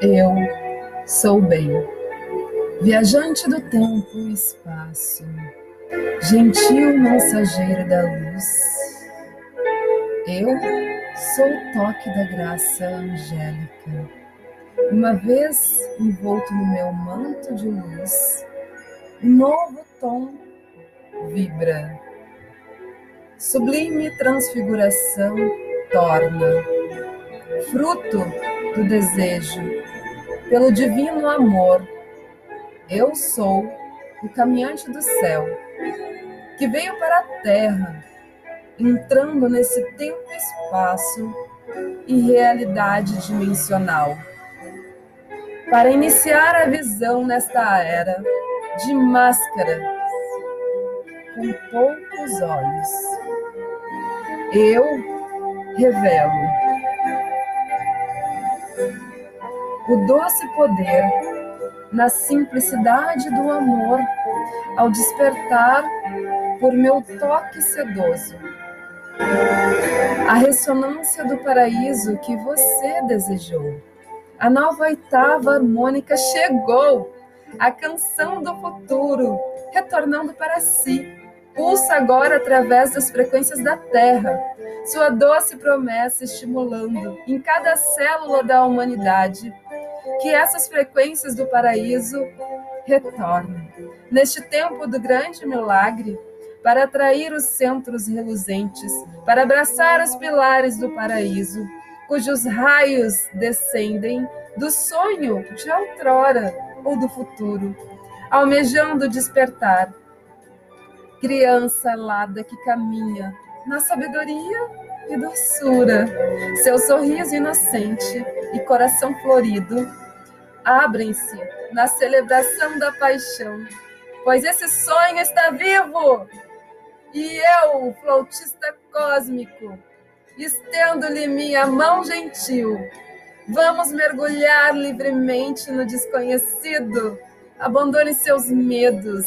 Eu sou bem, viajante do tempo e espaço, gentil mensageiro da luz. Eu sou o toque da graça angélica uma vez envolto no meu manto de luz, um novo tom vibra. Sublime transfiguração torna, fruto do desejo, pelo divino amor. Eu sou o caminhante do céu, que veio para a terra, entrando nesse tempo e espaço e realidade dimensional, para iniciar a visão nesta era de máscaras com poucos olhos. Eu revelo o doce poder na simplicidade do amor ao despertar por meu toque sedoso. A ressonância do paraíso que você desejou. A nova oitava harmônica chegou, a canção do futuro, retornando para si. Pulsa agora através das frequências da Terra, sua doce promessa estimulando em cada célula da humanidade que essas frequências do paraíso retornem. Neste tempo do grande milagre, para atrair os centros reluzentes, para abraçar os pilares do paraíso, cujos raios descendem do sonho de outrora ou do futuro, almejando despertar. Criança alada que caminha na sabedoria e doçura, seu sorriso inocente e coração florido abrem-se na celebração da paixão, pois esse sonho está vivo. E eu, flautista cósmico, estendo-lhe minha mão gentil. Vamos mergulhar livremente no desconhecido. Abandone seus medos.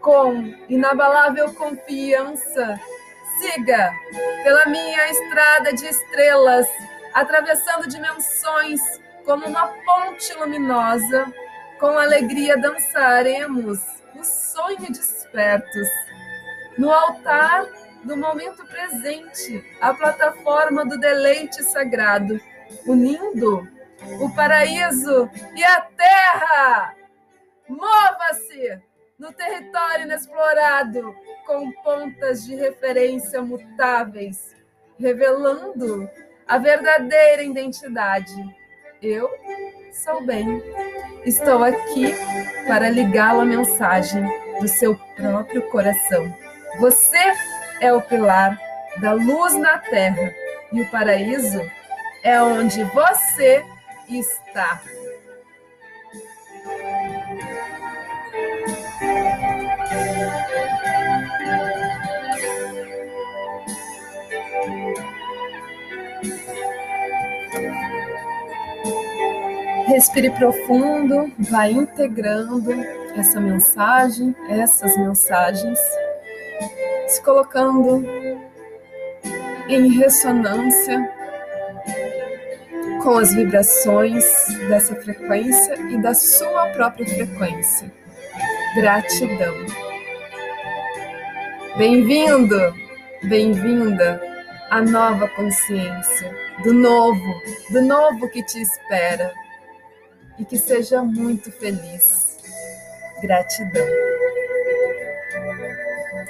Com inabalável confiança, siga pela minha estrada de estrelas, atravessando dimensões como uma ponte luminosa, com alegria dançaremos o sonho despertos. No altar do momento presente, a plataforma do deleite sagrado, unindo o paraíso e a terra. Mova-se no território inexplorado, com pontas de referência mutáveis, revelando a verdadeira identidade eu sou bem. Estou aqui para ligá-lo à mensagem do seu próprio coração. Você é o pilar da luz na terra e o paraíso é onde você está. Respire profundo, vai integrando essa mensagem, essas mensagens, se colocando em ressonância com as vibrações dessa frequência e da sua própria frequência. Gratidão. Bem-vindo, bem-vinda à nova consciência, do novo, do novo que te espera e que seja muito feliz. Gratidão.